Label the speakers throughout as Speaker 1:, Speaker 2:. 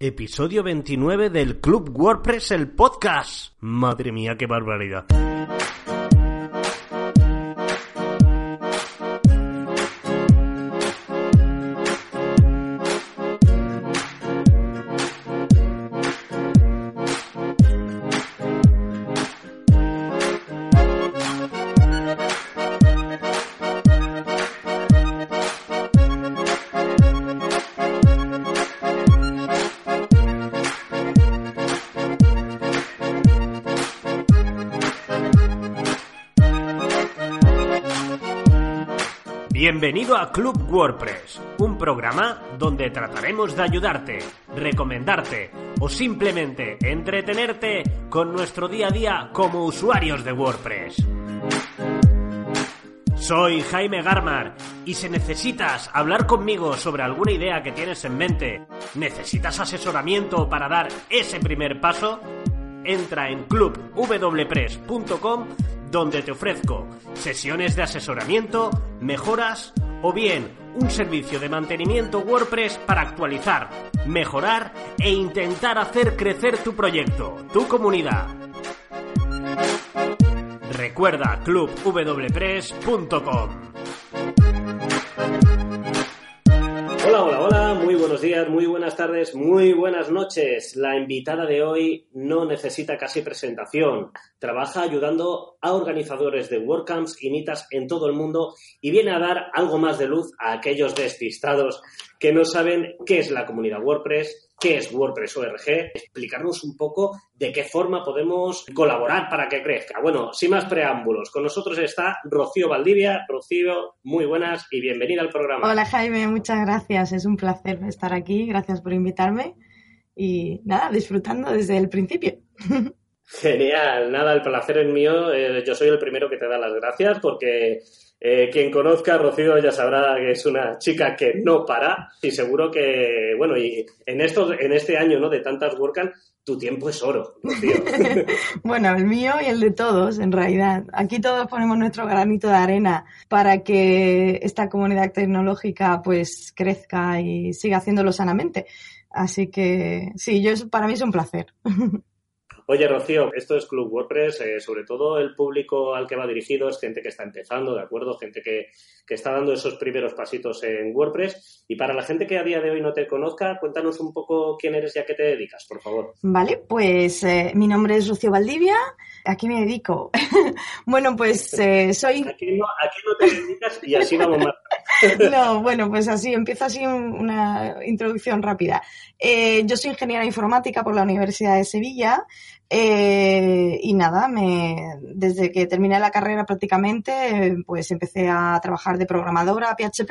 Speaker 1: Episodio 29 del Club WordPress, el podcast. Madre mía, qué barbaridad. Bienvenido a Club WordPress, un programa donde trataremos de ayudarte, recomendarte o simplemente entretenerte con nuestro día a día como usuarios de WordPress. Soy Jaime Garmar y si necesitas hablar conmigo sobre alguna idea que tienes en mente, necesitas asesoramiento para dar ese primer paso, entra en clubwpress.com donde te ofrezco sesiones de asesoramiento, mejoras o bien un servicio de mantenimiento WordPress para actualizar, mejorar e intentar hacer crecer tu proyecto, tu comunidad. Recuerda clubwpress.com. buenos días, muy buenas tardes, muy buenas noches. La invitada de hoy no necesita casi presentación. Trabaja ayudando a organizadores de WordCamps y mitas en todo el mundo y viene a dar algo más de luz a aquellos despistados que no saben qué es la comunidad WordPress, qué es WordPress ORG, explicarnos un poco de qué forma podemos colaborar para que crezca. Bueno, sin más preámbulos, con nosotros está Rocío Valdivia. Rocío, muy buenas y bienvenida al programa.
Speaker 2: Hola Jaime, muchas gracias. Es un placer estar aquí. Gracias por invitarme. Y nada, disfrutando desde el principio.
Speaker 1: Genial, nada, el placer es mío. Eh, yo soy el primero que te da las gracias porque eh, quien conozca a Rocío ya sabrá que es una chica que no para y seguro que, bueno, y en, estos, en este año ¿no? de tantas WordCamp, tu tiempo es oro, Rocío.
Speaker 2: bueno, el mío y el de todos, en realidad. Aquí todos ponemos nuestro granito de arena para que esta comunidad tecnológica pues crezca y siga haciéndolo sanamente. Así que sí, yo para mí es un placer.
Speaker 1: Oye, Rocío, esto es Club WordPress, eh, sobre todo el público al que va dirigido es gente que está empezando, ¿de acuerdo? Gente que, está dando esos primeros pasitos en WordPress. Y para la gente que a día de hoy no te conozca, cuéntanos un poco quién eres y a qué te dedicas, por favor.
Speaker 2: Vale, pues eh, mi nombre es Rocío Valdivia. ¿A qué me dedico? bueno, pues eh, soy...
Speaker 1: Aquí no, no te dedicas y así vamos más.
Speaker 2: no, bueno, pues así, empieza así una introducción rápida. yo soy ingeniera informática por la Universidad de Sevilla. Eh, y nada, me, desde que terminé la carrera prácticamente, pues empecé a trabajar de programadora PHP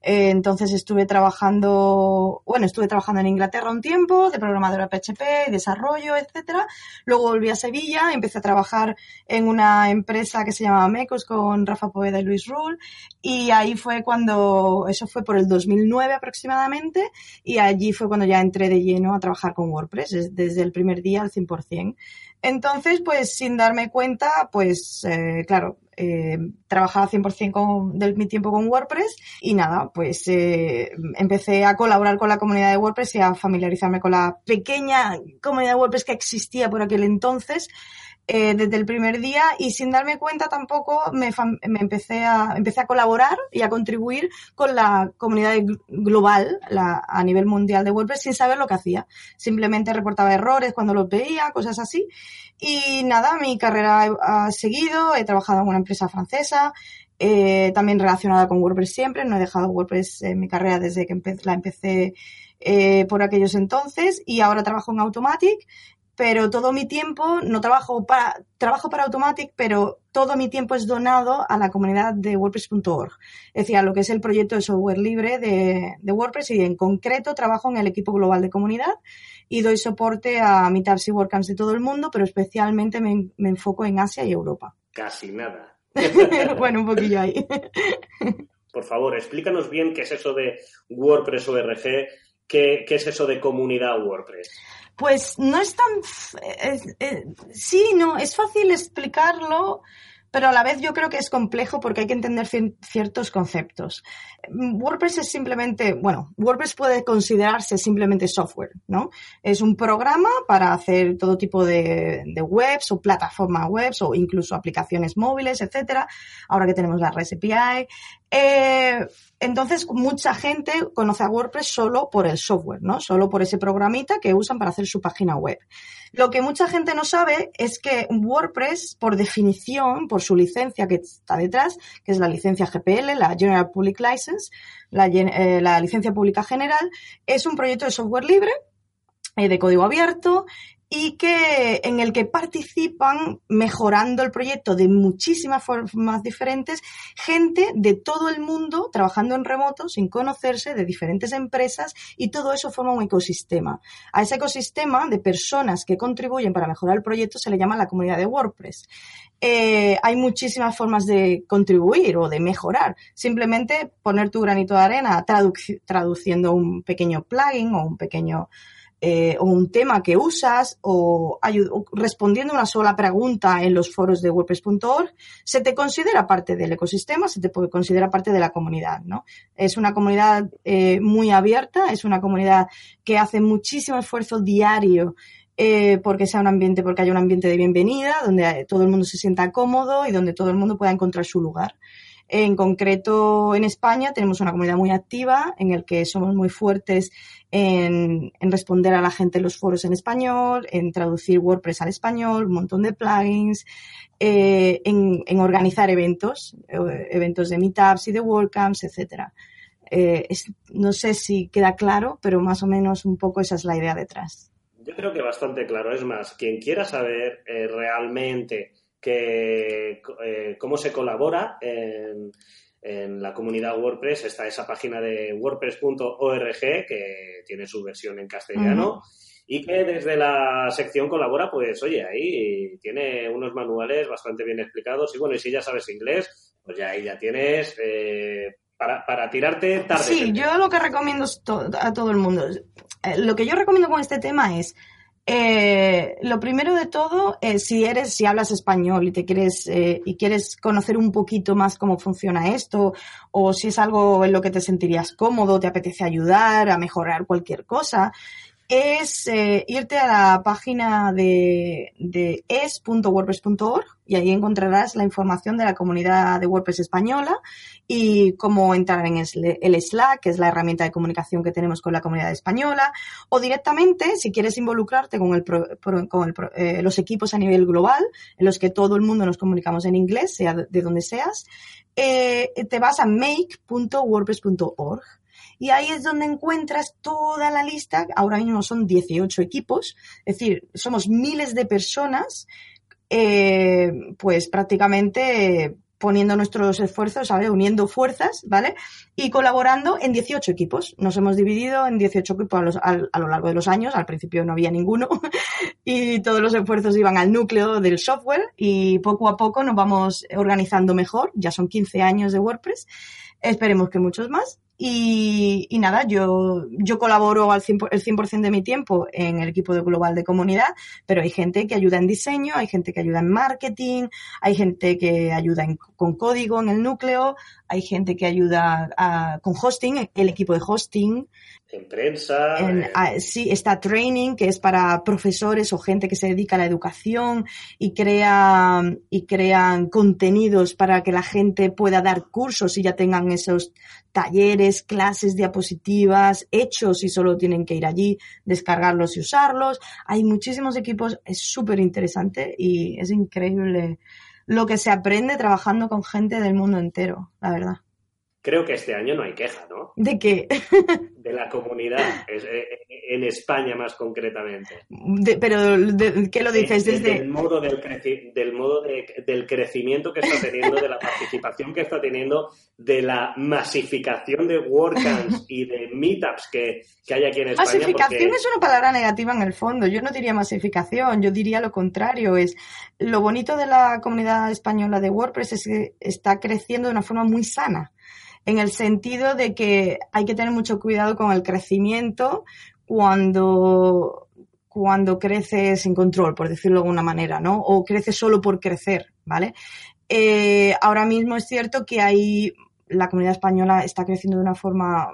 Speaker 2: eh, entonces estuve trabajando, bueno, estuve trabajando en Inglaterra un tiempo, de programadora PHP, desarrollo, etcétera. Luego volví a Sevilla, empecé a trabajar en una empresa que se llamaba Mecos con Rafa Poveda y Luis Rull. Y ahí fue cuando, eso fue por el 2009 aproximadamente, y allí fue cuando ya entré de lleno a trabajar con WordPress, desde el primer día al 100%. Entonces, pues sin darme cuenta, pues eh, claro, eh, trabajaba 100% con, de mi tiempo con WordPress y nada, pues eh, empecé a colaborar con la comunidad de WordPress y a familiarizarme con la pequeña comunidad de WordPress que existía por aquel entonces. Eh, desde el primer día y sin darme cuenta tampoco me, me, empecé, a, empecé a colaborar y a contribuir con la comunidad global la, a nivel mundial de WordPress sin saber lo que hacía. Simplemente reportaba errores cuando los veía, cosas así. Y nada, mi carrera ha seguido, he trabajado en una empresa francesa, eh, también relacionada con WordPress siempre, no he dejado WordPress en mi carrera desde que la empecé eh, por aquellos entonces y ahora trabajo en Automatic pero todo mi tiempo, no trabajo para, trabajo para Automatic, pero todo mi tiempo es donado a la comunidad de WordPress.org. Es decir, a lo que es el proyecto de software libre de, WordPress y en concreto trabajo en el equipo global de comunidad y doy soporte a meetups y WordCamps de todo el mundo, pero especialmente me, enfoco en Asia y Europa.
Speaker 1: Casi nada.
Speaker 2: bueno, un poquillo ahí.
Speaker 1: Por favor, explícanos bien qué es eso de WordPress ORG, qué, qué es eso de comunidad WordPress.
Speaker 2: Pues no es tan... sí, no, es fácil explicarlo pero a la vez yo creo que es complejo porque hay que entender ciertos conceptos. WordPress es simplemente, bueno, WordPress puede considerarse simplemente software, ¿no? Es un programa para hacer todo tipo de, webs o plataformas webs o incluso aplicaciones móviles, etcétera. Ahora que tenemos la REST API. Eh, entonces, mucha gente conoce a WordPress solo por el software, ¿no? Solo por ese programita que usan para hacer su página web. Lo que mucha gente no sabe es que WordPress, por definición, por su licencia que está detrás, que es la licencia GPL, la General Public License, la, eh, la licencia pública general, es un proyecto de software libre eh, de código abierto y que en el que participan mejorando el proyecto de muchísimas formas diferentes gente de todo el mundo trabajando en remoto sin conocerse de diferentes empresas y todo eso forma un ecosistema. A ese ecosistema de personas que contribuyen para mejorar el proyecto se le llama la comunidad de WordPress. Eh, hay muchísimas formas de contribuir o de mejorar. Simplemente poner tu granito de arena traduciendo un pequeño plugin o un pequeño eh, o un tema que usas o, respondiendo una sola pregunta en los foros de WordPress.org, se te considera parte del ecosistema, se te puede considerar parte de la comunidad, ¿no? Es una comunidad eh, muy abierta, es una comunidad que hace muchísimo esfuerzo diario eh, porque sea un ambiente, porque haya un ambiente de bienvenida, donde todo el mundo se sienta cómodo y donde todo el mundo pueda encontrar su lugar. En concreto, en España tenemos una comunidad muy activa en el que somos muy fuertes en, responder a la gente en los foros en español, en traducir WordPress al español, un montón de plugins, eh, en, organizar eventos, eh, eventos de meetups y de WordCamps, etcétera. Eh, no sé si queda claro, pero más o menos un poco esa es la idea detrás.
Speaker 1: Yo creo que bastante claro. Es más, quien quiera saber realmente cómo se colabora en, la comunidad WordPress. Está esa página de wordpress.org que tiene su versión en castellano. Y que desde la sección colabora, pues oye, ahí tiene unos manuales bastante bien explicados. Y bueno, y si ya sabes inglés, pues ya ahí ya tienes eh, para, para, tirarte tarde.
Speaker 2: Sí, yo lo que recomiendo a todo el mundo, eh, lo que yo recomiendo con este tema es eh, lo primero de todo, eh, si eres, si hablas español y te quieres eh, y quieres conocer un poquito más cómo funciona esto, o si es algo en lo que te sentirías cómodo, te apetece ayudar a mejorar cualquier cosa, es eh, irte a la página de, de es.wordpress.org y ahí encontrarás la información de la comunidad de WordPress española y cómo entrar en el Slack, que es la herramienta de comunicación que tenemos con la comunidad española, o directamente, si quieres involucrarte con, el, con el, eh, los equipos a nivel global, en los que todo el mundo nos comunicamos en inglés, sea de donde seas, eh, te vas a make.wordpress.org y ahí es donde encuentras toda la lista, ahora mismo son 18 equipos, es decir, somos miles de personas, eh, pues prácticamente poniendo nuestros esfuerzos, ¿sabes? Uniendo fuerzas, ¿vale? Y colaborando en 18 equipos. Nos hemos dividido en 18 equipos a, a, lo largo de los años. Al principio no había ninguno y todos los esfuerzos iban al núcleo del software y poco a poco nos vamos organizando mejor. Ya son 15 años de WordPress. Esperemos que muchos más. Y, y, nada, yo, yo colaboro al 100%, el 100% de mi tiempo en el equipo de global de comunidad, pero hay gente que ayuda en diseño, hay gente que ayuda en marketing, hay gente que ayuda con código en el núcleo, hay gente que ayuda con hosting, el equipo de hosting.
Speaker 1: En prensa.
Speaker 2: Eh. sí, está training, que es para profesores o gente que se dedica a la educación y crea, y crean contenidos para que la gente pueda dar cursos y ya tengan esos talleres, clases, diapositivas, hechos y solo tienen que ir allí, descargarlos y usarlos. Hay muchísimos equipos, es súper interesante y es increíble lo que se aprende trabajando con gente del mundo entero, la verdad.
Speaker 1: Creo que este año no hay queja, ¿no?
Speaker 2: ¿De qué?
Speaker 1: de la comunidad, eh, en España más concretamente.
Speaker 2: pero, de, ¿qué lo dices?
Speaker 1: Desde el modo, del, del modo del crecimiento que está teniendo, de la participación que está teniendo, de la masificación de WordCamps y de meetups que, hay aquí en España.
Speaker 2: Masificación es una palabra negativa en el fondo. Yo no diría masificación, yo diría lo contrario. Es lo bonito de la comunidad española de WordPress es que está creciendo de una forma muy sana en el sentido de que hay que tener mucho cuidado con el crecimiento cuando, cuando creces sin control, por decirlo de alguna manera, ¿no? O creces solo por crecer, ¿vale? Eh, ahora mismo es cierto que hay, la comunidad española está creciendo de una forma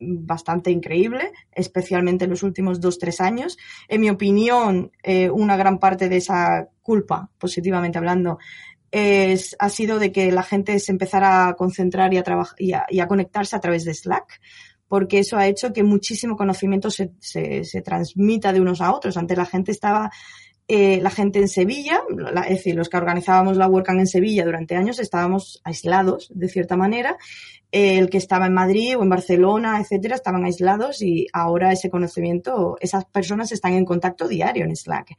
Speaker 2: bastante increíble, especialmente en los últimos dos, tres años. En mi opinión, eh, una gran parte de esa culpa, positivamente hablando, es, ha sido de que la gente se empezara a concentrar y a, trabajar, y a, conectarse a través de Slack porque eso ha hecho que muchísimo conocimiento se, se, se transmita de unos a otros. Antes la gente estaba eh, la gente en Sevilla, es decir, los que organizábamos la WordCamp en Sevilla durante años estábamos aislados, de cierta manera. el que estaba en Madrid o en Barcelona, etcétera, estaban aislados y ahora ese conocimiento, esas personas están en contacto diario en Slack.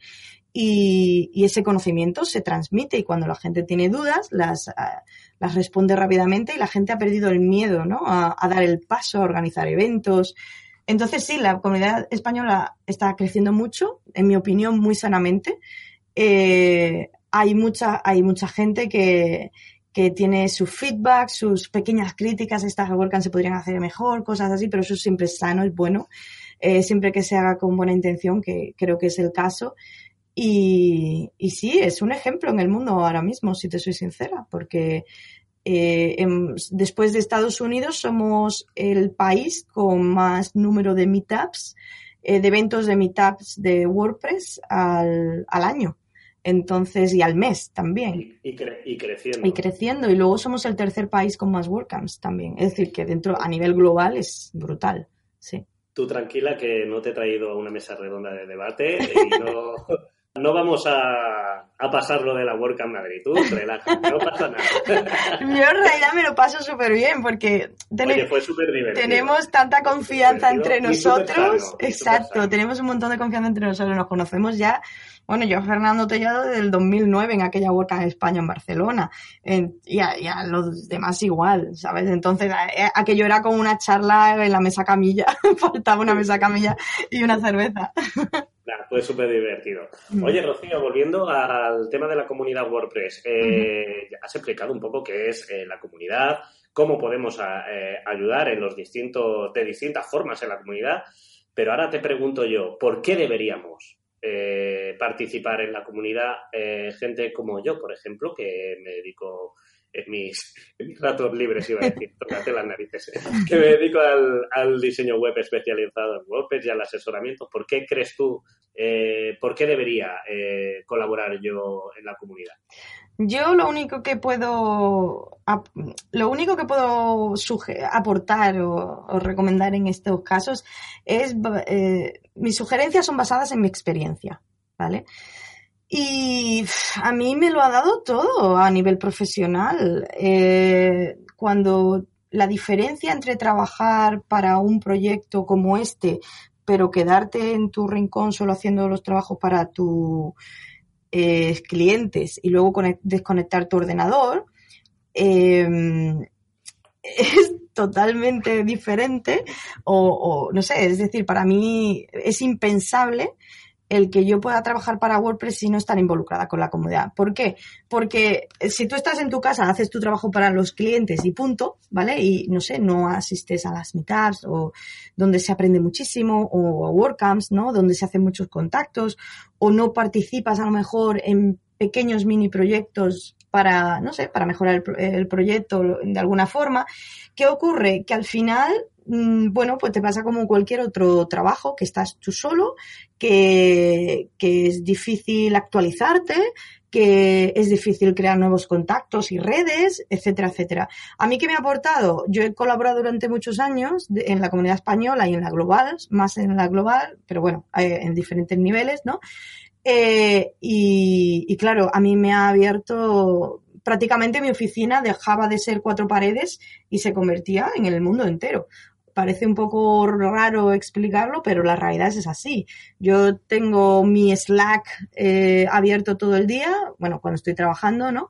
Speaker 2: Y, ese conocimiento se transmite y cuando la gente tiene dudas, las, ah, las responde rápidamente y la gente ha perdido el miedo, ¿no? A, a dar el paso, a organizar eventos, entonces sí, la comunidad española está creciendo mucho, en mi opinión, muy sanamente. Eh, hay mucha, hay mucha gente que, que tiene su feedback, sus pequeñas críticas, estas WordCamp se podrían hacer mejor, cosas así, pero eso siempre es sano, es bueno, eh, siempre que se haga con buena intención, que creo que es el caso. Y, y sí, es un ejemplo en el mundo ahora mismo, si te soy sincera, porque eh, después de Estados Unidos somos el país con más número de meetups, eh, de eventos de meetups de WordPress al, al, año. Entonces, y al mes también.
Speaker 1: Y, creciendo.
Speaker 2: Y creciendo. Y luego somos el tercer país con más WordCamps también. Es decir, que dentro, a nivel global es brutal. Sí.
Speaker 1: Tú tranquila que no te he traído a una mesa redonda de debate y no, no vamos a, a pasarlo de la WordCamp Madrid. Tú relaja, no pasa nada. Yo
Speaker 2: en realidad me lo paso súper bien porque tenemos tanta confianza entre nosotros. Exacto, tenemos un montón de confianza entre nosotros. Nos conocemos ya. Bueno, yo Fernando Tellado desde el 2009 en aquella WordCamp en España, en Barcelona. y, a, los demás igual, ¿sabes? Entonces, aquello era como una charla en la mesa camilla. Faltaba una mesa camilla y una cerveza.
Speaker 1: fue súper divertido. Mm. Oye, Rocío, volviendo al tema de la comunidad WordPress, eh, has explicado un poco qué es eh, la comunidad, cómo podemos eh, ayudar en los distintos, de distintas formas en la comunidad, pero ahora te pregunto yo, ¿por qué deberíamos participar en la comunidad gente como yo, por ejemplo, que me dedico en mis, ratos libres, iba a decir, tócate las narices, que me dedico al, diseño web especializado en WordPress y al asesoramiento. ¿Por qué crees tú, eh, por qué debería eh, colaborar yo en la comunidad?
Speaker 2: Yo lo único que puedo lo único que puedo aportar o, recomendar en estos casos es eh, mis sugerencias son basadas en mi experiencia, ¿vale? Y a mí me lo ha dado todo a nivel profesional. Eh, cuando la diferencia entre trabajar para un proyecto como este, pero quedarte en tu rincón solo haciendo los trabajos para tus eh, clientes y luego desconectar tu ordenador, em, es totalmente diferente o, no sé, es decir, para mí es impensable el que yo pueda trabajar para WordPress y no estar involucrada con la comunidad. ¿Por qué? Porque si tú estás en tu casa, haces tu trabajo para los clientes y punto, ¿vale? Y no sé, no asistes a las meetups o donde se aprende muchísimo o a WordCamps, ¿no? Donde se hacen muchos contactos o no participas a lo mejor en pequeños mini proyectos para, no sé, para mejorar el, el proyecto de alguna forma. ¿Qué ocurre? Que al final bueno, pues te pasa como cualquier otro trabajo, que estás tú solo, que, que es difícil actualizarte, que es difícil crear nuevos contactos y redes, etcétera, etcétera. A mí, ¿qué me ha aportado? Yo he colaborado durante muchos años en la comunidad española y en la global, más en la global, pero bueno, eh, en diferentes niveles, ¿no? Eh, y, claro, a mí me ha abierto prácticamente mi oficina dejaba de ser cuatro paredes y se convertía en el mundo entero parece un poco raro explicarlo, pero la realidad es así. Yo tengo mi Slack eh, abierto todo el día, bueno, cuando estoy trabajando, ¿no?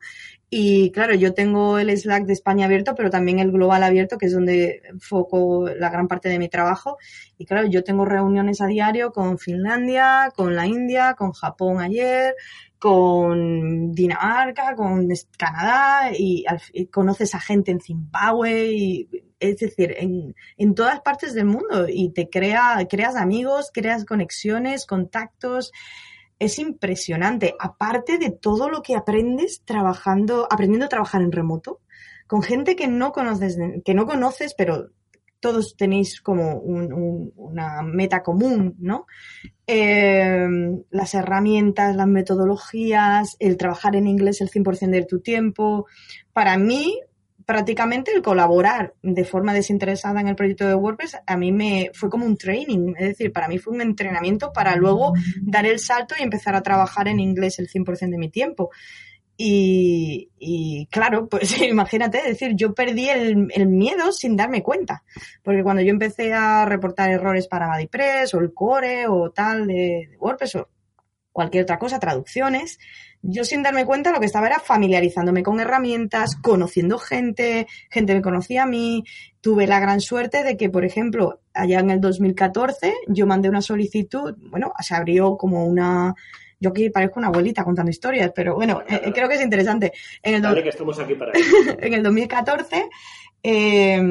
Speaker 2: Y claro, yo tengo el Slack de España abierto, pero también el global abierto, que es donde enfoco la gran parte de mi trabajo. Y claro, yo tengo reuniones a diario con Finlandia, con la India, con Japón ayer, con Dinamarca, con Canadá, y, conoces a gente en Zimbabue, y es decir, en, en, todas partes del mundo y te crea, creas amigos, creas conexiones, contactos. Es impresionante. Aparte de todo lo que aprendes trabajando, aprendiendo a trabajar en remoto, con gente que no conoces, que no conoces, pero todos tenéis como una meta común, ¿no? Eh, las herramientas, las metodologías, el trabajar en inglés el 100% de tu tiempo. Para mí, prácticamente el colaborar de forma desinteresada en el proyecto de WordPress a mí me fue como un training, es decir, para mí fue un entrenamiento para luego dar el salto y empezar a trabajar en inglés el 100% de mi tiempo. Y, y, claro, pues imagínate, es decir, yo perdí el, el, miedo sin darme cuenta. Porque cuando yo empecé a reportar errores para BuddyPress o el core o tal de, de WordPress o cualquier otra cosa, traducciones, yo sin darme cuenta lo que estaba era familiarizándome con herramientas, conociendo gente, gente me conocía a mí. Tuve la gran suerte de que, por ejemplo, allá en el 2014 yo mandé una solicitud, bueno, se abrió como una... Yo aquí parezco una abuelita contando historias, pero bueno, eh, creo que es interesante.
Speaker 1: En el Dale, que estamos aquí para
Speaker 2: en el 2014 eh,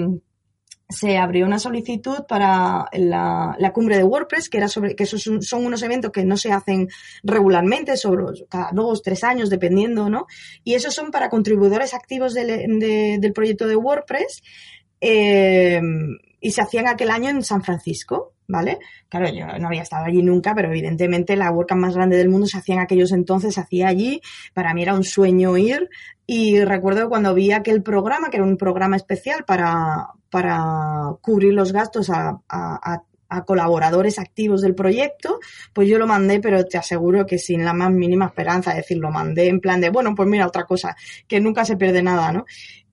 Speaker 2: se abrió una solicitud para la, cumbre de WordPress, que era sobre, que esos son, son, unos eventos que no se hacen regularmente, sobre cada dos, tres años, dependiendo, ¿no? Y esos son para contribuidores activos del, de, del proyecto de WordPress, eh, y se hacían aquel año en San Francisco. ¿Vale? Claro, yo no había estado allí nunca, pero evidentemente la WordCamp más grande del mundo se hacía en aquellos entonces, se hacía allí. Para mí era un sueño ir. Y recuerdo cuando vi aquel programa, que era un programa especial para, para cubrir los gastos a, a, a colaboradores activos del proyecto, pues yo lo mandé, pero te aseguro que sin la más mínima esperanza, es decir, lo mandé en plan de, bueno, pues mira, otra cosa, que nunca se pierde nada, ¿no?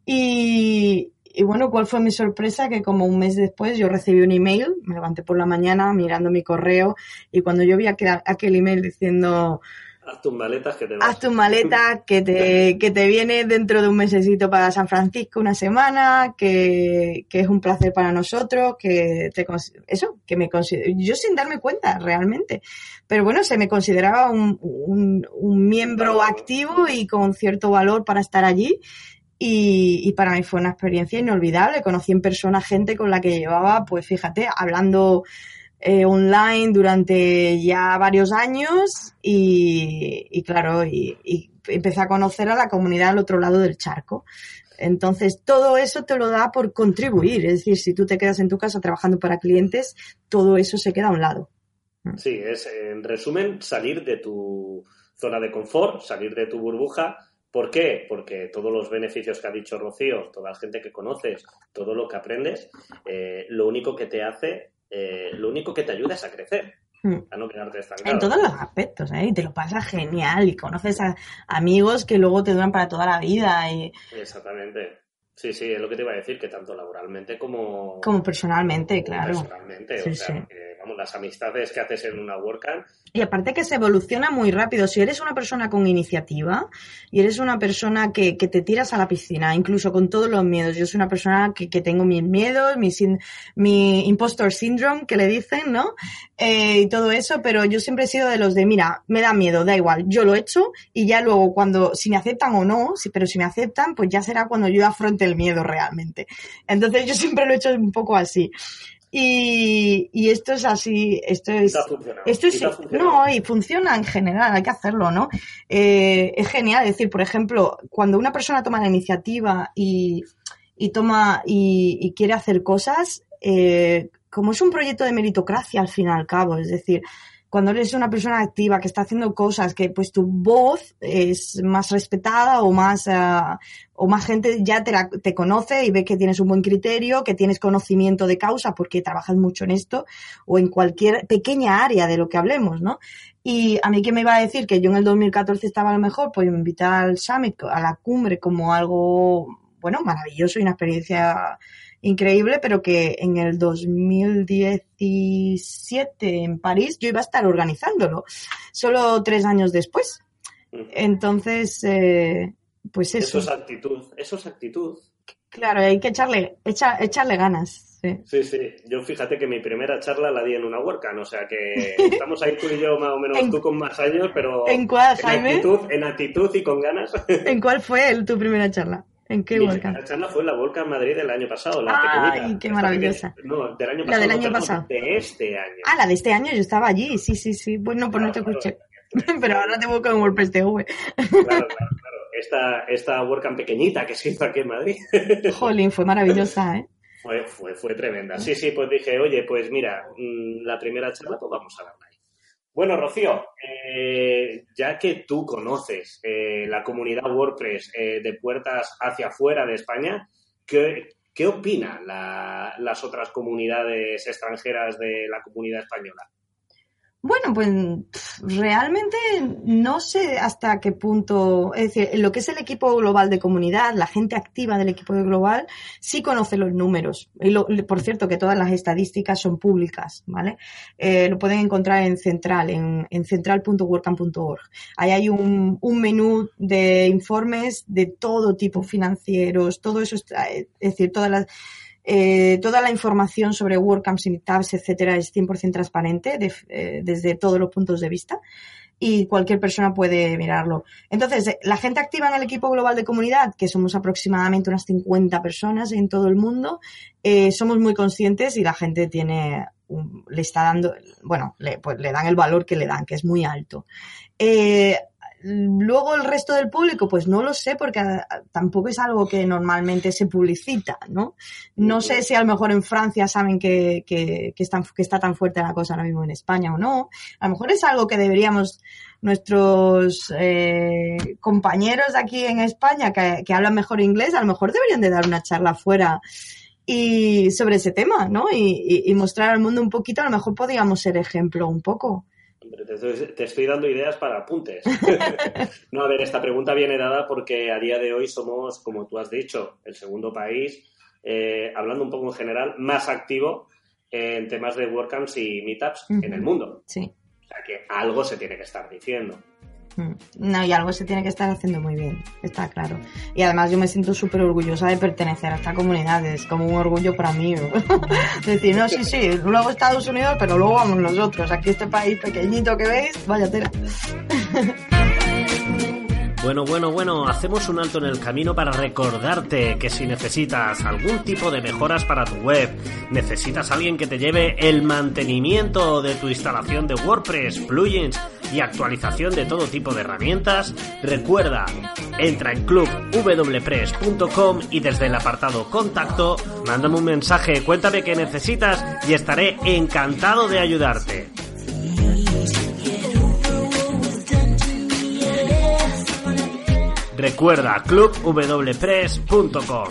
Speaker 2: Y, y bueno, ¿cuál fue mi sorpresa? Que como un mes después yo recibí un email, me levanté por la mañana mirando mi correo y cuando yo vi aquel, aquel email diciendo...
Speaker 1: Haz tus maletas que te vas.
Speaker 2: Haz tus maletas que te, que te viene dentro de un mesecito para San Francisco una semana, que, que es un placer para nosotros, que te, eso, que me considero, yo sin darme cuenta realmente. Pero bueno, se me consideraba un, un, un miembro activo y con cierto valor para estar allí y, para mí fue una experiencia inolvidable. Conocí en persona gente con la que llevaba, pues fíjate, hablando eh, online durante ya varios años y, claro, y, y, empecé a conocer a la comunidad al otro lado del charco. Entonces, todo eso te lo da por contribuir. Es decir, si tú te quedas en tu casa trabajando para clientes, todo eso se queda a un lado.
Speaker 1: Sí, es en resumen salir de tu zona de confort, salir de tu burbuja ¿Por qué? Porque todos los beneficios que ha dicho Rocío, toda la gente que conoces, todo lo que aprendes, eh, lo único que te hace, eh, lo único que te ayuda es a crecer. Hmm. A no quedarte estancado.
Speaker 2: En todos los aspectos, ¿eh? Y te lo pasas genial y conoces a amigos que luego te duran para toda la vida. Y...
Speaker 1: Exactamente. Sí, sí, es lo que te iba a decir, que tanto laboralmente como...
Speaker 2: Como personalmente, claro.
Speaker 1: Personalmente, o sea, que, vamos, las amistades que haces en una WordCamp...
Speaker 2: Y aparte que se evoluciona muy rápido. Si eres una persona con iniciativa y eres una persona que, que te tiras a la piscina, incluso con todos los miedos. Yo soy una persona que, que tengo mis miedos, mi, mi impostor syndrome, que le dicen, ¿no? Eh, y todo eso, pero yo siempre he sido de los de, mira, me da miedo, da igual, yo lo he hecho y ya luego cuando, si me aceptan o no, si, pero si me aceptan, pues ya será cuando yo afronte el miedo realmente. Entonces yo siempre lo he hecho un poco así. Y, y esto es así, esto es, esto es, no, y funciona en general, hay que hacerlo, ¿no? Eh, es genial, es decir, por ejemplo, cuando una persona toma la iniciativa y, y toma y, y quiere hacer cosas, eh, como es un proyecto de meritocracia al fin y al cabo, es decir, cuando eres una persona activa que está haciendo cosas que pues tu voz es más respetada o más uh, o más gente ya te, la, te conoce y ve que tienes un buen criterio, que tienes conocimiento de causa porque trabajas mucho en esto o en cualquier pequeña área de lo que hablemos, ¿no? Y a mí que me iba a decir que yo en el 2014 estaba a lo mejor, pues me invitar al summit, a la cumbre como algo, bueno, maravilloso y una experiencia increíble, pero que en el 2017 en París yo iba a estar organizándolo, solo tres años después. Entonces, eh, pues eso.
Speaker 1: Eso es actitud, eso es actitud.
Speaker 2: Claro, hay que echarle, echa, echarle ganas. Sí.
Speaker 1: sí. sí, Yo fíjate que mi primera charla la di en una WordCamp, o sea que estamos ahí tú y yo más o menos, en, tú con más años, pero
Speaker 2: ¿en cuál, Jaime?
Speaker 1: En actitud, en actitud y con ganas.
Speaker 2: ¿En cuál fue el, tu primera charla? ¿En qué
Speaker 1: volcán? La charla fue en la Volcán Madrid del año pasado, la
Speaker 2: Ay,
Speaker 1: pequeñita.
Speaker 2: qué maravillosa.
Speaker 1: No, del año pasado.
Speaker 2: La del año
Speaker 1: no,
Speaker 2: pasado.
Speaker 1: De este año.
Speaker 2: Ah, la de este año, yo estaba allí, sí, sí, sí. Bueno, pues claro, no te escuché. Pero ahora te busco en WordPress TV.
Speaker 1: Claro, claro, claro. Esta, esta WordCamp pequeñita que se hizo aquí en Madrid.
Speaker 2: Jolín, fue maravillosa, ¿eh?
Speaker 1: Fue, fue, fue tremenda. Sí, sí, pues dije, oye, pues mira, mm, la primera charla, pues vamos a darla. Bueno, Rocío, eh, ya que tú conoces eh, la comunidad WordPress eh, de puertas hacia afuera de España, ¿qué, qué opinan la, las otras comunidades extranjeras de la comunidad española?
Speaker 2: Bueno, pues realmente no sé hasta qué punto, es decir, lo que es el equipo global de comunidad, la gente activa del equipo global, sí conoce los números. Y lo, por cierto, que todas las estadísticas son públicas, ¿vale? Eh, lo pueden encontrar en Central, en, en central.workcamp.org. Ahí hay un, un, menú de informes de todo tipo, financieros, todo eso, es decir, todas las eh, toda la información sobre WordCamps y Tabs, etcétera, es 100% transparente eh, desde todos los puntos de vista y cualquier persona puede mirarlo. Entonces, eh, la gente activa en el equipo global de comunidad, que somos aproximadamente unas 50 personas en todo el mundo, somos muy conscientes y la gente tiene, le está dando, bueno, le, pues, le dan el valor que le dan, que es muy alto. Luego el resto del público, pues no lo sé porque tampoco es algo que normalmente se publicita, ¿no? No sé si a lo mejor en Francia saben que, que, que, está, que está tan fuerte la cosa ahora mismo en España o no. A lo mejor es algo que deberíamos nuestros eh, compañeros aquí en España que, que, hablan mejor inglés, a lo mejor deberían de dar una charla fuera y sobre ese tema, ¿no? Y, y, y mostrar al mundo un poquito, a lo mejor podríamos ser ejemplo un poco.
Speaker 1: Te estoy, te estoy, dando ideas para apuntes. no, a ver, esta pregunta viene dada porque a día de hoy somos, como tú has dicho, el segundo país, eh, hablando un poco en general, más activo en temas de WordCamps y Meetups uh -huh. en el mundo.
Speaker 2: Sí.
Speaker 1: O sea que algo se tiene que estar diciendo.
Speaker 2: No, y algo se tiene que estar haciendo muy bien, está claro. Y además yo me siento súper orgullosa de pertenecer a esta comunidad, es como un orgullo para mí. Decir, no, sí, sí, luego Estados Unidos, pero luego vamos nosotros, aquí este país pequeñito que veis, vaya tela.
Speaker 1: Bueno, bueno, bueno, hacemos un alto en el camino para recordarte que si necesitas algún tipo de mejoras para tu web, necesitas alguien que te lleve el mantenimiento de tu instalación de WordPress, plugins y actualización de todo tipo de herramientas, recuerda, entra en clubwpress.com y desde el apartado contacto, mándame un mensaje, cuéntame qué necesitas y estaré encantado de ayudarte. Recuerda clubwpress.com.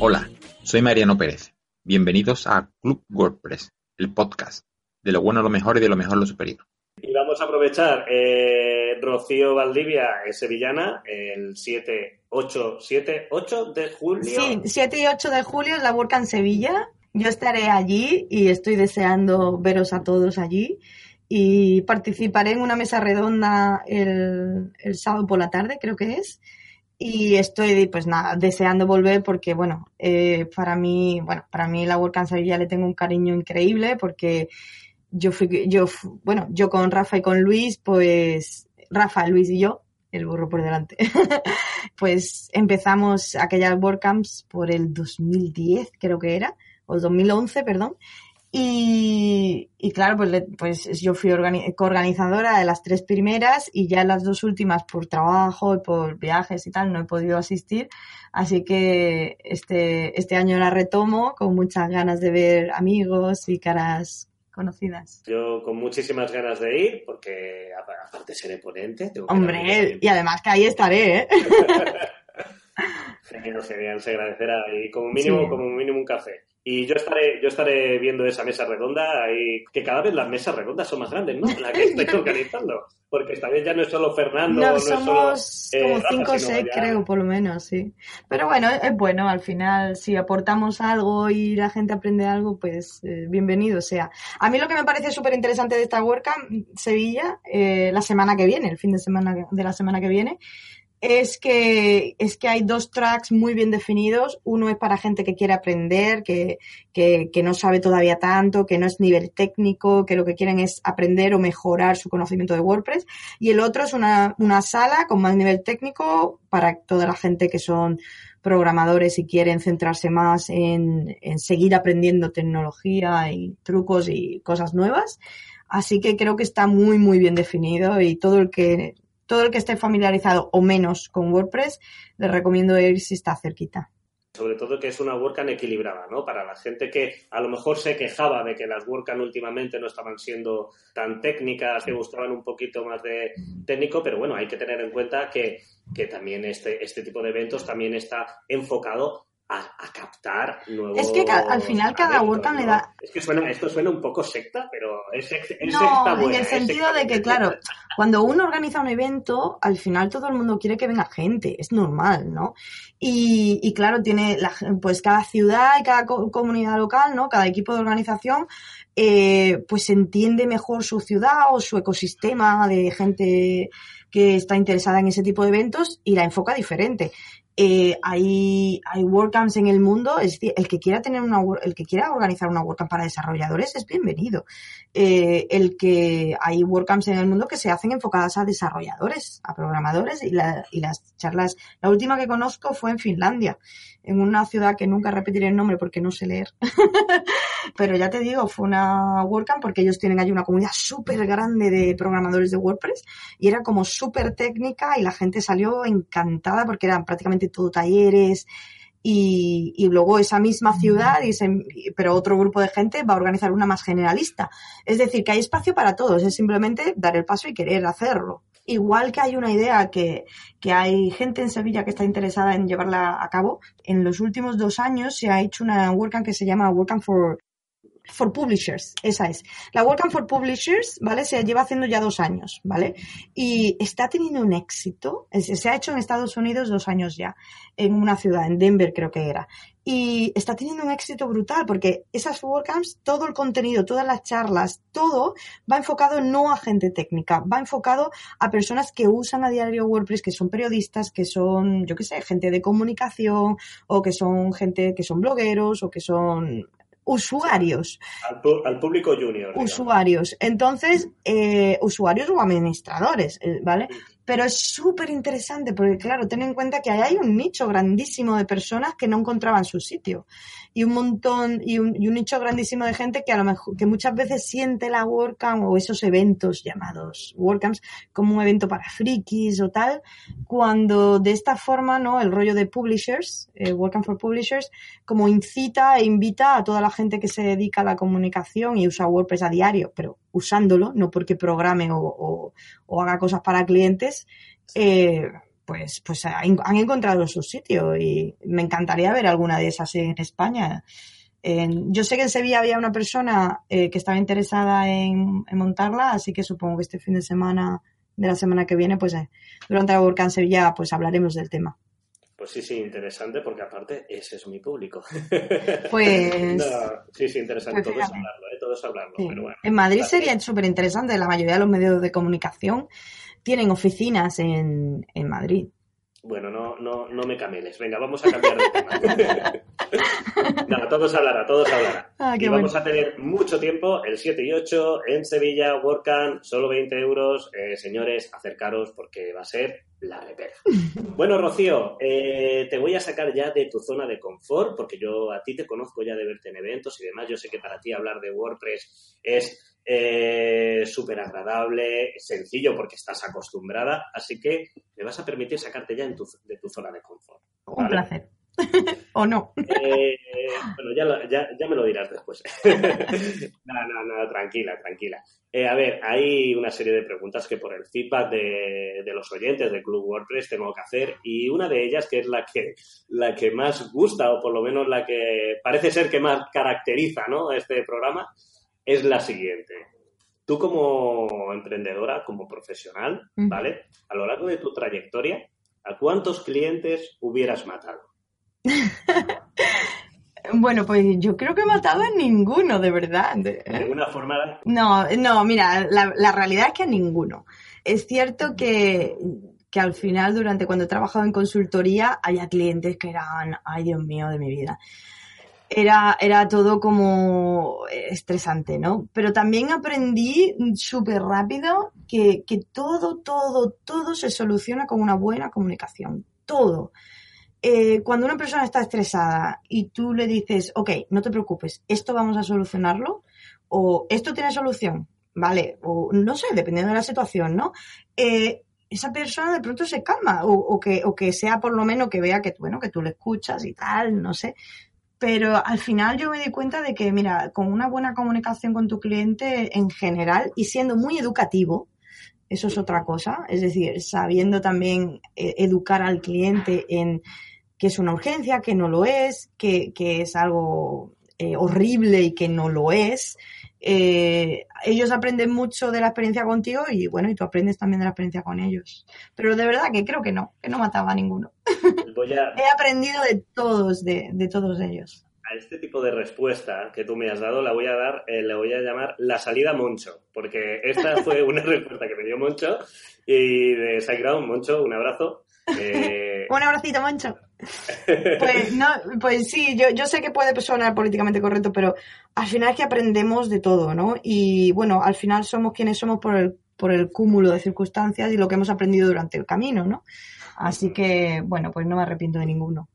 Speaker 3: Hola, soy Mariano Pérez. Bienvenidos a Club WordPress, el podcast de lo bueno, lo mejor y de lo mejor lo superior.
Speaker 1: Y vamos a aprovechar, eh, Rocío Valdivia es sevillana, el 7, 8, 7, 8 de julio.
Speaker 2: Sí, 7 y 8 de julio es la WordCamp Sevilla. Yo estaré allí y estoy deseando veros a todos allí y participaré en una mesa redonda el, el, sábado por la tarde, creo que es. Y estoy, pues nada, deseando volver porque, bueno, eh, para mí, bueno, para mí la WordCamp Sevilla le tengo un cariño increíble porque yo fui, yo, bueno, yo con Rafa y con Luis, pues, Rafa, Luis y yo, el burro por delante, pues empezamos aquellas WordCamps por el 2010, creo que era, o 2011, perdón, y, y, claro, pues, pues yo fui organi coorganizadora de las tres primeras y ya las dos últimas por trabajo y por viajes y tal no he podido asistir. Así que este, este año la retomo con muchas ganas de ver amigos y caras conocidas.
Speaker 1: Yo con muchísimas ganas de ir porque aparte seré ponente.
Speaker 2: Hombre, y además que ahí estaré, ¿eh?
Speaker 1: genial, genial, se agradecerá. Y como mínimo, sí. como mínimo un café. Y yo estaré, yo estaré viendo esa mesa redonda y que cada vez las mesas redondas son más grandes, ¿no? La que estoy organizando. Porque esta vez ya no es solo Fernando,
Speaker 2: no,
Speaker 1: no
Speaker 2: somos
Speaker 1: es solo,
Speaker 2: como
Speaker 1: eh,
Speaker 2: cinco o seis, ya... creo, por lo menos, sí. Pero bueno, es bueno, al final, si aportamos algo y la gente aprende algo, pues eh, bienvenido sea. A mí lo que me parece súper interesante de esta WordCamp Sevilla, eh, la semana que viene, el fin de semana de la semana que viene, es que, es que hay dos tracks muy bien definidos. Uno es para gente que quiere aprender, que, que, que, no sabe todavía tanto, que no es nivel técnico, que lo que quieren es aprender o mejorar su conocimiento de WordPress. Y el otro es una, una sala con más nivel técnico para toda la gente que son programadores y quieren centrarse más en, en seguir aprendiendo tecnología y trucos y cosas nuevas. Así que creo que está muy, muy bien definido y todo el que, todo el que esté familiarizado o menos con WordPress, le recomiendo ir si está cerquita
Speaker 1: sobre todo que es una WordCamp equilibrada, ¿no? Para la gente que a lo mejor se quejaba de que las WordCamp últimamente no estaban siendo tan técnicas, que gustaban un poquito más de técnico, pero bueno, hay que tener en cuenta que, que también este, este tipo de eventos también está enfocado a, captar nuevos.
Speaker 2: Es que al final cada WordCamp le da.
Speaker 1: Es que suena, esto suena un poco secta, pero es, es
Speaker 2: no,
Speaker 1: secta
Speaker 2: buena. En el sentido de que, claro, cuando uno organiza un evento, al final todo el mundo quiere que venga gente, es normal, ¿no? Y, y claro, tiene la, pues cada ciudad y cada comunidad local, ¿no? Cada equipo de organización, eh, pues entiende mejor su ciudad o su ecosistema de gente que está interesada en ese tipo de eventos y la enfoca diferente. Eh, hay, hay WordCamps en el mundo, es decir, el que quiera tener una, el que quiera organizar una WordCamp para desarrolladores es bienvenido. Eh, el que hay WordCamps en el mundo que se hacen enfocadas a desarrolladores, a programadores y, y las charlas. La última que conozco fue en Finlandia, en una ciudad que nunca repetiré el nombre porque no sé leer. Pero ya te digo, fue una WordCamp porque ellos tienen ahí una comunidad súper grande de programadores de WordPress y era como súper técnica y la gente salió encantada porque eran prácticamente todo talleres. Y, y luego esa misma ciudad, y pero otro grupo de gente va a organizar una más generalista. Es decir, que hay espacio para todos, es simplemente dar el paso y querer hacerlo. Igual que hay una idea que, que hay gente en Sevilla que está interesada en llevarla a cabo, en los últimos dos años se ha hecho una WordCamp que se llama WordCamp for for Publishers, esa es. La WordCamp for Publishers, ¿vale? Se lleva haciendo ya dos años, ¿vale? Y está teniendo un éxito. Se ha hecho en Estados Unidos dos años ya, en una ciudad, en Denver creo que era. Y está teniendo un éxito brutal porque esas WordCamps, todo el contenido, todas las charlas, todo va enfocado no a gente técnica, va enfocado a personas que usan a diario WordPress, que son periodistas, que son, yo qué sé, gente de comunicación o que son gente que son blogueros o que son usuarios.
Speaker 1: Al, público junior.
Speaker 2: Usuarios. Entonces, eh, usuarios o administradores, eh, ¿vale? Pero es súper interesante porque, claro, ten en cuenta que hay un nicho grandísimo de personas que no encontraban su sitio y un montón y un, y un nicho grandísimo de gente que a lo mejor que muchas veces siente la WordCamp o esos eventos llamados WordCamps como un evento para frikis o tal, cuando de esta forma, ¿no? El rollo de publishers, eh, WordCamp for Publishers, como incita e invita a toda la gente que se dedica a la comunicación y usa WordPress a diario, pero usándolo, no porque programe o, o, o haga cosas para clientes, eh, pues, pues han encontrado su sitio y me encantaría ver alguna de esas en España. yo sé que en Sevilla había una persona eh, que estaba interesada en, montarla, así que supongo que este fin de semana, de la semana que viene, pues eh, durante la en Sevilla, pues hablaremos del tema.
Speaker 1: Pues sí, sí, interesante, porque aparte ese es mi público.
Speaker 2: Pues.
Speaker 1: sí, sí, interesante. Pues todo es hablarlo, ¿eh? todo es hablarlo. Pero bueno,
Speaker 2: en Madrid sería súper interesante. La mayoría de los medios de comunicación tienen oficinas en, en Madrid.
Speaker 1: Bueno, no, no, no me cameles. Venga, vamos a cambiar de tema. no, todos hablará, todos hablará. Ah, y vamos a tener mucho tiempo, el 7 y 8, en Sevilla, WordCamp, solo 20 euros. Eh, señores, acercaros porque va a ser la bueno, Rocío, eh, te voy a sacar ya de tu zona de confort, porque yo a ti te conozco ya de verte en eventos y demás. Yo sé que para ti hablar de WordPress es eh, súper agradable, sencillo porque estás acostumbrada, así que me vas a permitir sacarte ya de tu zona de confort.
Speaker 2: Un placer. ¿O no?
Speaker 1: Eh, bueno, ya, ya, me lo dirás después. no, no, no, tranquila, tranquila. Eh, a ver, hay una serie de preguntas que por el feedback de, de, los oyentes del Club WordPress tengo que hacer y una de ellas, que es la que, la que más gusta o por lo menos la que parece ser que más caracteriza ¿no? este programa, es la siguiente. Tú como emprendedora, como profesional, ¿vale? A lo largo de tu trayectoria, ¿a cuántos clientes hubieras matado?
Speaker 2: Bueno, pues yo creo que he matado a ninguno, de verdad.
Speaker 1: ¿De alguna forma?
Speaker 2: No, no, mira, la, realidad es que a ninguno. Es cierto que, que al final, durante cuando he trabajado en consultoría, haya clientes que eran, ay Dios mío, de mi vida era, era todo como estresante, ¿no? Pero también aprendí súper rápido que, que todo, todo, todo se soluciona con una buena comunicación. Todo. Eh, cuando una persona está estresada y tú le dices, ok, no te preocupes, esto vamos a solucionarlo, o esto tiene solución, vale, o no sé, dependiendo de la situación, ¿no? Eh, esa persona de pronto se calma o, o, que, o que sea por lo menos que vea que, bueno, que tú le escuchas y tal, no sé. Pero al final yo me di cuenta de que, mira, con una buena comunicación con tu cliente en general y siendo muy educativo, eso es otra cosa, es decir, sabiendo también eh, educar al cliente en que es una urgencia, que no lo es, que, que es algo eh, horrible y que no lo es. Eh, ellos aprenden mucho de la experiencia contigo y bueno, y tú aprendes también de la experiencia con ellos. Pero de verdad que creo que no, que no mataba a ninguno. A... He aprendido de todos, de, de, todos ellos.
Speaker 1: A este tipo de respuesta que tú me has dado la voy a dar, eh, le voy a llamar la salida Moncho, porque esta fue una respuesta que me dio Moncho y de SiteGround, Moncho, un abrazo.
Speaker 2: Eh... un abracito, Moncho. Pues, no, pues sí, yo, yo sé que puede sonar políticamente correcto, pero al final es que aprendemos de todo, ¿no? Y bueno, al final somos quienes somos por el, por el cúmulo de circunstancias y lo que hemos aprendido durante el camino, ¿no? Así que, bueno, pues no me arrepiento de ninguno.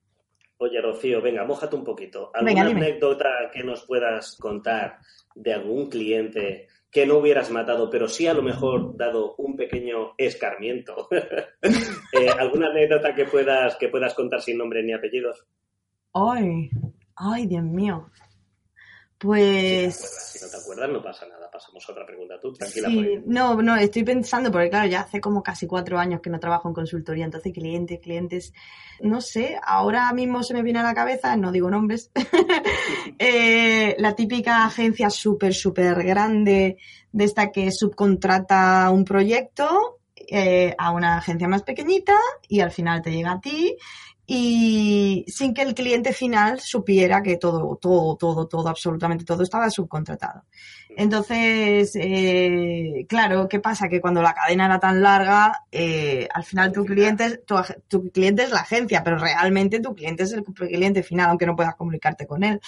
Speaker 1: Oye, Rocío, venga, mójate un poquito. ¿Alguna venga, anécdota que nos puedas contar de algún cliente que no hubieras matado, pero sí a lo mejor dado un pequeño escarmiento. eh, ¿Alguna anécdota que puedas, que puedas contar sin nombre ni apellidos?
Speaker 2: Ay, ay, Dios mío. Pues.
Speaker 1: Si, no te acuerdas, no pasa nada. Pasamos a otra pregunta tú, tranquila.
Speaker 2: Sí, no, no, estoy pensando, porque claro, ya hace como casi cuatro años que no trabajo en consultoría, entonces clientes, clientes, no sé, ahora mismo se me viene a la cabeza, no digo nombres, eh, la típica agencia súper, súper grande de esta que subcontrata un proyecto eh, a una agencia más pequeñita y al final te llega a ti y sin que el cliente final supiera que todo, todo, todo, todo, absolutamente todo estaba subcontratado. Entonces, eh, claro, ¿qué pasa? Que cuando la cadena era tan larga, eh, al final tu cliente, tu, tu, cliente es la agencia, pero realmente tu cliente es el cliente final, aunque no puedas comunicarte con él.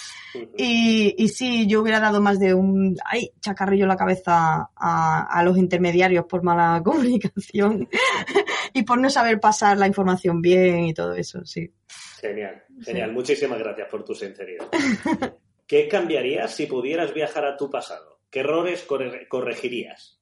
Speaker 2: Y, y sí, yo hubiera dado más de un, ay, chacarrillo en la cabeza a, a los intermediarios por mala comunicación y por no saber pasar la información bien y todo eso, sí.
Speaker 1: Genial, genial. Sí. Muchísimas gracias por tu sinceridad. ¿Qué cambiarías si pudieras viajar a tu pasado? ¿Qué errores corre corregirías?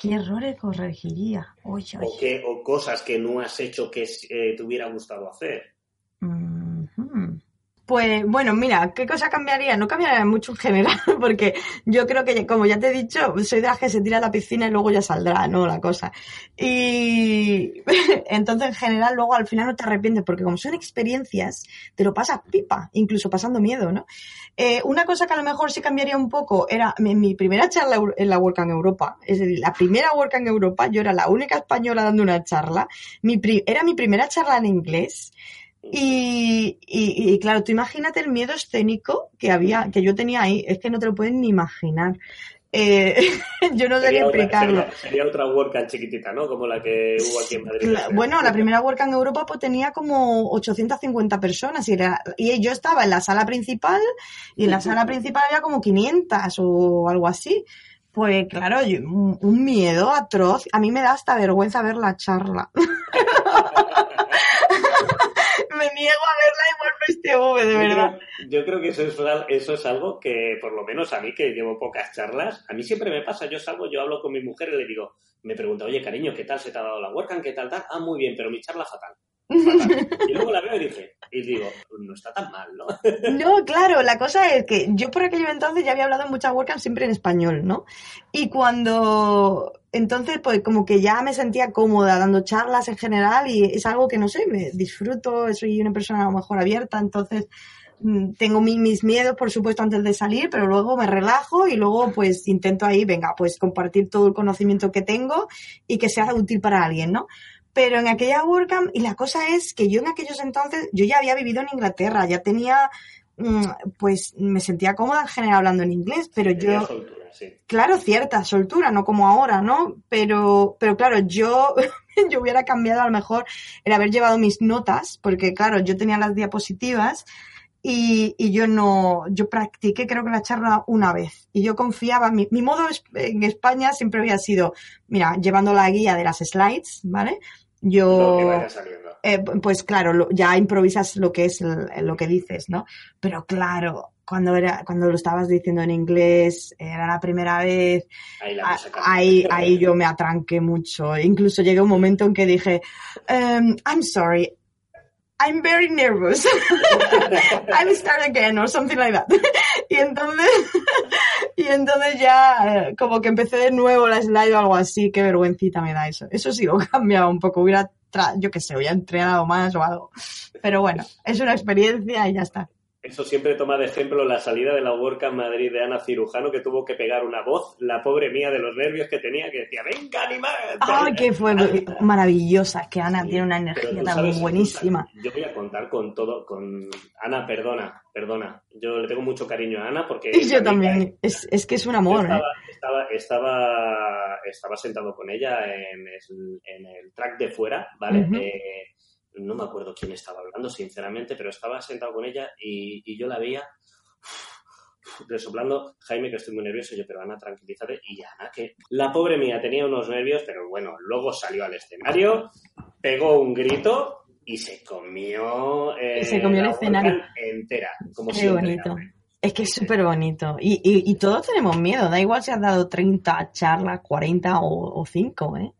Speaker 2: ¿Qué errores corregiría? Uy.
Speaker 1: O, qué, o, cosas que no has hecho que eh, te hubiera gustado hacer.
Speaker 2: Mm -hmm. Pues bueno, mira, ¿qué cosa cambiaría? No cambiaría mucho en general, porque yo creo que, como ya te he dicho, soy de las que se tira a la piscina y luego ya saldrá, ¿no? La cosa. Y entonces, en general, luego al final no te arrepientes, porque como son experiencias, te lo pasas pipa, incluso pasando miedo, ¿no? Eh, una cosa que a lo mejor sí cambiaría un poco era mi, primera charla en la en Europa, es decir, la primera en Europa, yo era la única española dando una charla, era mi primera charla en inglés, y, y, y, claro, tú imagínate el miedo escénico que había, que yo tenía ahí, es que no te lo pueden ni imaginar. Eh, yo no debería explicarlo.
Speaker 1: Sería, sería, otra WordCamp chiquitita, ¿no? Como la que hubo aquí en Madrid.
Speaker 2: La, bueno, la primera WordCamp en Europa pues, tenía como 850 personas y, era, y yo estaba en la sala principal y en la sala principal había como 500 o algo así. Pues claro, yo, un miedo atroz. A mí me da hasta vergüenza ver la charla. me niego a verla igual este de verdad.
Speaker 1: Yo creo, que eso es, eso es algo que, por lo menos a mí, que llevo pocas charlas, a mí siempre me pasa, yo salgo, yo hablo con mi mujer y le digo, me pregunta, oye, cariño, ¿qué tal se te ha dado la WordCamp? ¿Qué tal, tal? Ah, muy bien, pero mi charla fatal. Fatal. Y luego la veo y dije, y digo, no está tan mal, ¿no?
Speaker 2: No, claro, la cosa es que yo por aquello entonces ya había hablado en muchas WordCamp siempre en español, ¿no? Y cuando entonces, pues como que ya me sentía cómoda dando charlas en general y es algo que no sé, me disfruto, soy una persona a lo mejor abierta, entonces mm, tengo mi, mis miedos, por supuesto, antes de salir, pero luego me relajo y luego pues intento ahí, venga, pues compartir todo el conocimiento que tengo y que sea útil para alguien, ¿no? Pero en aquella WordCamp, y la cosa es que yo en aquellos entonces, yo ya había vivido en Inglaterra, ya tenía, mm, pues me sentía cómoda en general hablando en inglés, pero yo...
Speaker 1: Soltura, sí.
Speaker 2: Claro, cierta soltura, no como ahora, ¿no? Pero, pero claro, yo, yo hubiera cambiado a lo mejor el haber llevado mis notas, porque claro, yo tenía las diapositivas y, y, yo no, yo practiqué creo que la charla una vez y yo confiaba, mi, mi modo en España siempre había sido, mira, llevando la guía de las slides, ¿vale? Yo, eh, pues claro, lo, ya improvisas lo que es lo que dices, ¿no? Pero claro, cuando era, cuando lo estabas diciendo en inglés, era la primera vez,
Speaker 1: Ahí la
Speaker 2: ahí, ahí yo me atranqué mucho. Incluso llegué a un momento en que dije, um, I'm sorry, I'm very nervous. I'll start again or something like that. y entonces, y entonces ya eh, como que empecé de nuevo la slide o algo así, qué vergüencita me da eso. Eso sí lo he cambiado un poco, hubiera, tra- yo qué sé, hubiera entrenado más o algo. Pero bueno, es una experiencia y ya está.
Speaker 1: Eso siempre toma de ejemplo la salida de la WordCamp Madrid de Ana Cirujano, que tuvo que pegar una voz, la pobre mía de los nervios que tenía, que decía, venga, animad.
Speaker 2: Ay, que fue maravillosa, que Ana
Speaker 1: Sí,
Speaker 2: tiene una energía tan
Speaker 1: sabes-
Speaker 2: buenísima.
Speaker 1: Yo voy a contar con todo, con Ana, perdona, perdona. Yo le tengo mucho cariño a Ana porque...
Speaker 2: Y yo también, es, es que es un amor, ¿eh?
Speaker 1: estaba, estaba, estaba, estaba sentado con ella en el, en el track de fuera, ¿vale? Eh, no me acuerdo quién estaba hablando, sinceramente, pero estaba sentado con ella y, y yo la veía resoplando, Jaime, que estoy muy nervioso, yo, pero Ana, tranquilízate, y Ana, que la pobre mía tenía unos nervios, pero bueno, luego salió al escenario, pegó un grito y se comió, eh,
Speaker 2: Se comió el
Speaker 1: la
Speaker 2: escenario.
Speaker 1: Entera, como
Speaker 2: Qué
Speaker 1: siempre.
Speaker 2: bonito. Es que es súper bonito. Y, y, y todos tenemos miedo. Da igual si has dado 30 charlas, 40 o, o 5, ¿eh?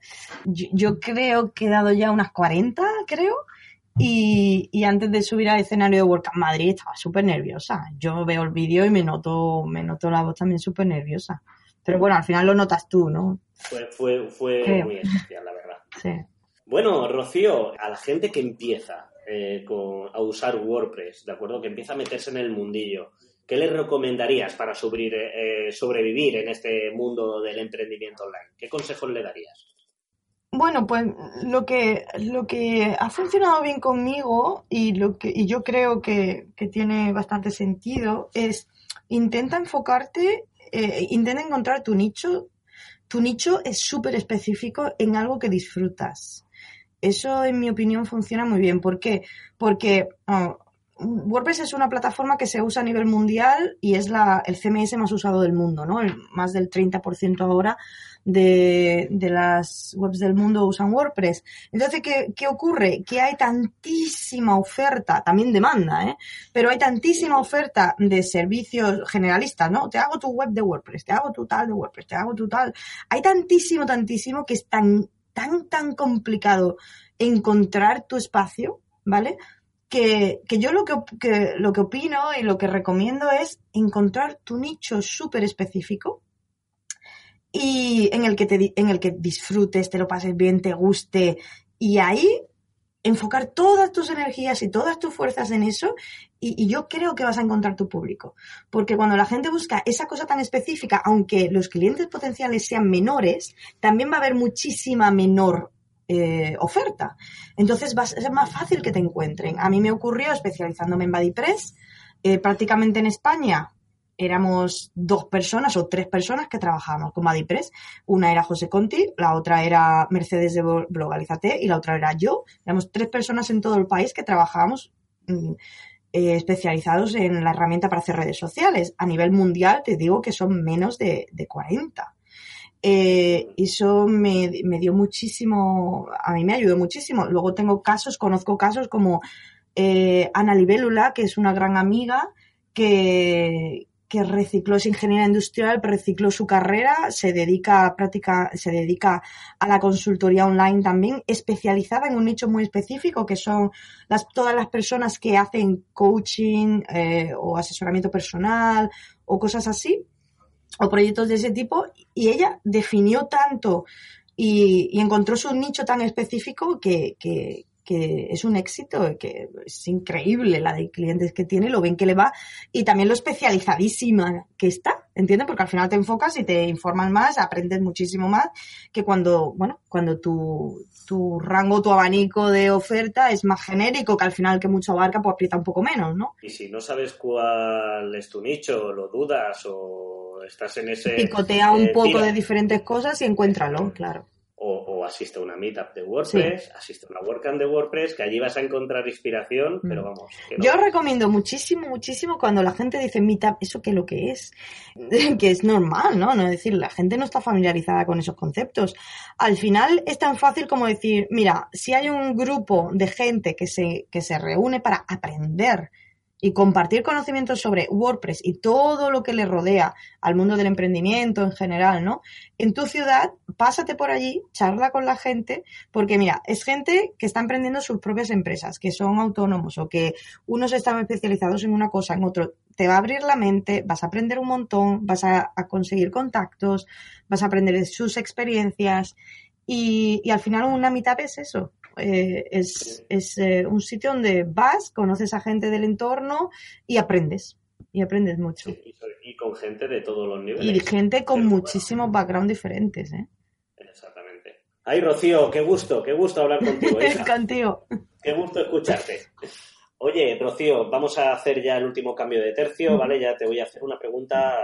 Speaker 2: Yo, yo creo que he dado ya unas 40, creo. Y, y antes de subir al escenario de WordCamp Madrid estaba súper nerviosa. Yo veo el vídeo y me noto, me noto la voz también súper nerviosa. Pero bueno, al final lo notas tú, ¿no?
Speaker 1: Fue, fue, fue
Speaker 2: Creo.
Speaker 1: muy especial, la verdad.
Speaker 2: Sí.
Speaker 1: Bueno, Rocío, a la gente que empieza eh, con- a usar WordPress, ¿de acuerdo? Que empieza a meterse en el mundillo, ¿qué le recomendarías para subir, eh, sobrevivir en este mundo del emprendimiento online? ¿Qué consejos le darías?
Speaker 2: Bueno, pues lo que, lo que ha funcionado bien conmigo y lo que y yo creo que, que tiene bastante sentido es intenta enfocarte, eh, intenta encontrar tu nicho. Tu nicho es súper específico en algo que disfrutas. Eso, en mi opinión, funciona muy bien. ¿Por qué? Porque ah, WordPress es una plataforma que se usa a nivel mundial y es la, el CMS más usado del mundo, ¿no? Más del 30% ahora de, de las webs del mundo usan WordPress. Entonces, ¿qué, qué ocurre? Que hay tantísima oferta, también demanda, ¿eh? Pero hay tantísima oferta de servicios generalistas, ¿no? Te hago tu web de WordPress, te hago tu tal de WordPress, te hago tu tal. Hay tantísimo, tantísimo que es tan, tan, tan complicado encontrar tu espacio, ¿vale? Que, que yo lo que, lo que opino y lo que recomiendo es encontrar tu nicho súper específico y en el que te en el que disfrutes, te lo pases bien, te guste y ahí enfocar todas tus energías y todas tus fuerzas en eso y yo creo que vas a encontrar tu público. Porque cuando la gente busca esa cosa tan específica, aunque los clientes potenciales sean menores, también va a haber muchísima menor eh, oferta. Entonces va a ser más fácil que te encuentren. A mí me ocurrió especializándome en BuddyPress, eh, prácticamente en España éramos dos personas o tres personas que trabajábamos con BuddyPress. Una era José Conti, la otra era Mercedes de Blo- Blogalízate y la otra era yo. Éramos tres personas en todo el país que trabajábamos mm, eh, especializados en la herramienta para hacer redes sociales. A nivel mundial te digo que son menos de, de 40. Eh, eso me, me dio muchísimo, a mí me ayudó muchísimo. Luego tengo casos, conozco casos como eh, Ana Libélula, que es una gran amiga que, que recicló, es ingeniera industrial, recicló su carrera, se dedica a práctica, se dedica a la consultoría online también, especializada en un nicho muy específico, que son las, todas las personas que hacen coaching eh, o asesoramiento personal o cosas así, o proyectos de ese tipo, y ella definió tanto y, encontró su nicho tan específico que, que, que es un éxito, que es increíble la de clientes que tiene, lo bien que le va y también lo especializadísima que está, ¿entiendes? Porque al final te enfocas y te informas más, aprendes muchísimo más que cuando, bueno, cuando tu, tu rango, tu abanico de oferta es más genérico, que al final que mucho abarca, pues aprieta un poco menos, ¿no?
Speaker 1: Y si no sabes cuál es tu nicho, lo dudas o estás en ese...
Speaker 2: Picotea un
Speaker 1: eh,
Speaker 2: poco
Speaker 1: tira.
Speaker 2: de diferentes cosas y encuéntralo, claro.
Speaker 1: O, o asiste a una meetup de WordPress, asiste a una WordCamp de WordPress, que allí vas a encontrar inspiración, pero vamos. que no.
Speaker 2: Mm. Yo recomiendo muchísimo, muchísimo cuando la gente dice meetup, ¿eso qué es lo que es? que es normal, ¿no? No es decir, la gente no está familiarizada con esos conceptos. Al final es tan fácil como decir, mira, si hay un grupo de gente que se, que se reúne para aprender y compartir conocimientos sobre WordPress y todo lo que le rodea al mundo del emprendimiento en general, ¿no? En tu ciudad, pásate por allí, charla con la gente, porque mira, es gente que está emprendiendo sus propias empresas, que son autónomos o que unos están especializados en una cosa, en otro. Te va a abrir la mente, vas a aprender un montón, vas a, conseguir contactos, vas a aprender de sus experiencias y, y al final una mitad es eso, eh, es, es eh, un sitio donde vas, conoces a gente del entorno y aprendes. Y aprendes mucho.
Speaker 1: y, con gente de todos los niveles.
Speaker 2: Y gente con muchísimos backgrounds diferentes. ¿eh?
Speaker 1: Exactamente. Ay, Rocío, qué gusto, qué gusto hablar contigo.
Speaker 2: contigo.
Speaker 1: Qué gusto escucharte. Oye, Rocío, vamos a hacer ya el último cambio de tercio, ¿vale? Ya te voy a hacer una pregunta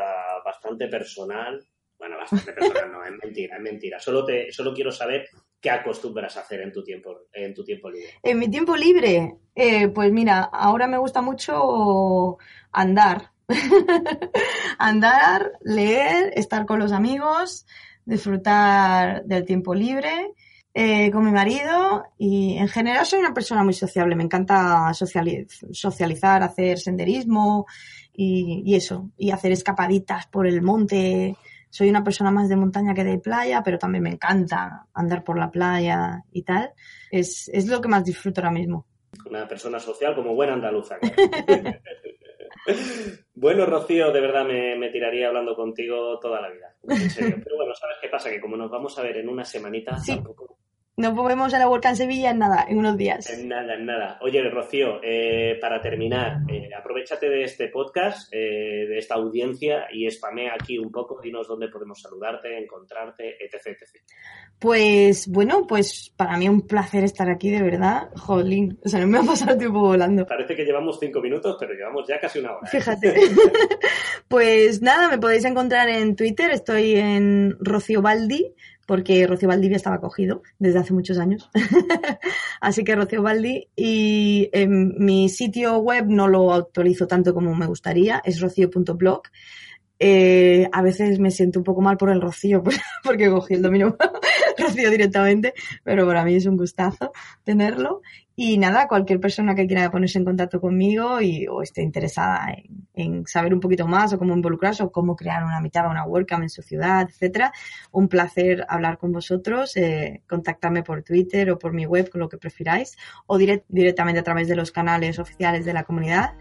Speaker 1: bastante personal. Bueno, bastante personal, no, es mentira, es mentira. Solo, te, solo quiero saber ¿Qué acostumbras a hacer en tu tiempo, en tu tiempo libre?
Speaker 2: En mi tiempo libre, eh, pues mira, ahora me gusta mucho andar. andar, leer, estar con los amigos, disfrutar del tiempo libre. Eh, con mi marido y en general soy una persona muy sociable, me encanta socializar, hacer senderismo y, y, eso, y hacer escapaditas por el monte soy una persona más de montaña que de playa, pero también me encanta andar por la playa y tal. Es, es lo que más disfruto ahora mismo.
Speaker 1: Una persona social como buena andaluza. bueno, Rocío, de verdad me, me, tiraría hablando contigo toda la vida. En serio. Pero bueno, ¿sabes qué pasa? Que como nos vamos a ver en una semanita, tampoco
Speaker 2: nos volvemos a la vuelta en Sevilla en nada, en unos días.
Speaker 1: En nada, en nada. Oye, Rocío, eh, para terminar, eh, aprovechate de este podcast, eh, de esta audiencia y spamea aquí un poco, dinos dónde podemos saludarte, encontrarte, etc, etc.
Speaker 2: Pues bueno, pues para mí un placer estar aquí, de verdad. Jolín, o sea, no me ha pasado el tiempo volando.
Speaker 1: Parece que llevamos cinco minutos, pero llevamos ya casi una hora.
Speaker 2: Fíjate. pues nada, me podéis encontrar en Twitter, estoy en Rocío Baldi, porque Rocío Valdivia estaba cogido desde hace muchos años. Así que Rocío Baldi y en mi sitio web no lo actualizo tanto como me gustaría, es rocío.blog. Eh, a veces me siento un poco mal por el Rocío, porque cogí el dominio Rocío directamente, pero para mí es un gustazo tenerlo. Y nada, cualquier persona que quiera ponerse en contacto conmigo y, o esté interesada en, saber un poquito más o cómo involucrarse o cómo crear una mitad o una WordCamp en su ciudad, etcétera, un placer hablar con vosotros. Eh, contactarme por Twitter o por mi web, con lo que prefiráis, o directamente a través de los canales oficiales de la comunidad.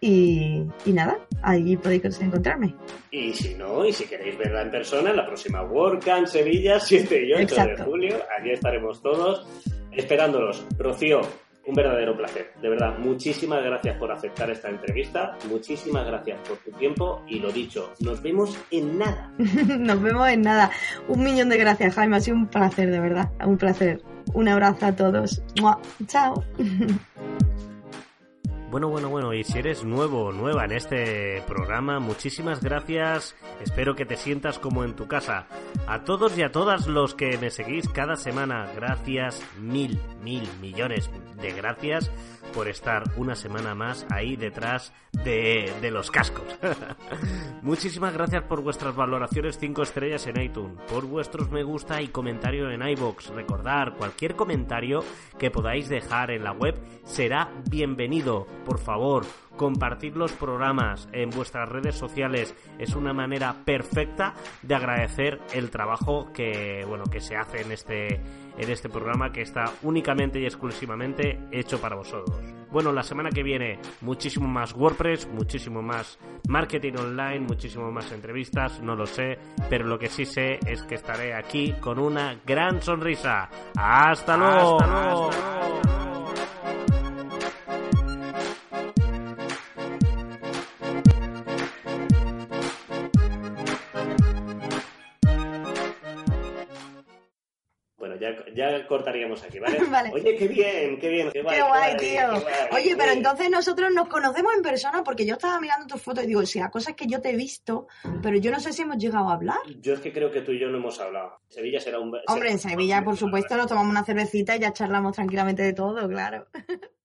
Speaker 2: Y, nada, ahí podéis encontrarme.
Speaker 1: Y si no, y si queréis verla en persona, la próxima WordCamp Sevilla, 7 y 8 de julio, allí estaremos todos esperándolos. Rocío, un verdadero placer. De verdad, muchísimas gracias por aceptar esta entrevista, muchísimas gracias por tu tiempo y lo dicho, nos vemos en nada.
Speaker 2: nos vemos en nada. Un millón de gracias, Jaime, ha sido un placer, de verdad, un placer. Un abrazo a todos. Chao.
Speaker 1: Bueno, bueno, bueno, y si eres nuevo o nueva en este programa, muchísimas gracias. Espero que te sientas como en tu casa. A todos y a todas los que me seguís cada semana, gracias, mil, mil millones de gracias por estar una semana más ahí detrás de, de los cascos. Muchísimas gracias por vuestras valoraciones 5 estrellas en iTunes, por vuestros me gusta y comentario en iBox. Recordar, cualquier comentario que podáis dejar en la web será bienvenido. Por favor, compartir los programas en vuestras redes sociales es una manera perfecta de agradecer el trabajo que bueno que se hace en este en este programa que está únicamente y exclusivamente hecho para vosotros. Bueno, la semana que viene muchísimo más WordPress, muchísimo más marketing online, muchísimo más entrevistas, no lo sé, pero lo que sí sé es que estaré aquí con una gran sonrisa. Hasta luego. Hasta luego. Ya, cortaríamos aquí, ¿vale? Oye, qué bien, qué bien. Qué,
Speaker 2: guay, tío. Oye, pero entonces nosotros nos conocemos en persona porque yo estaba mirando tus fotos y digo, si la cosa es que yo te he visto, pero yo no sé si hemos llegado a hablar.
Speaker 1: Yo es que creo que tú y yo no hemos hablado. Sevilla será un...
Speaker 2: Hombre, en Sevilla, por supuesto, nos tomamos una cervecita y ya charlamos tranquilamente de todo, claro.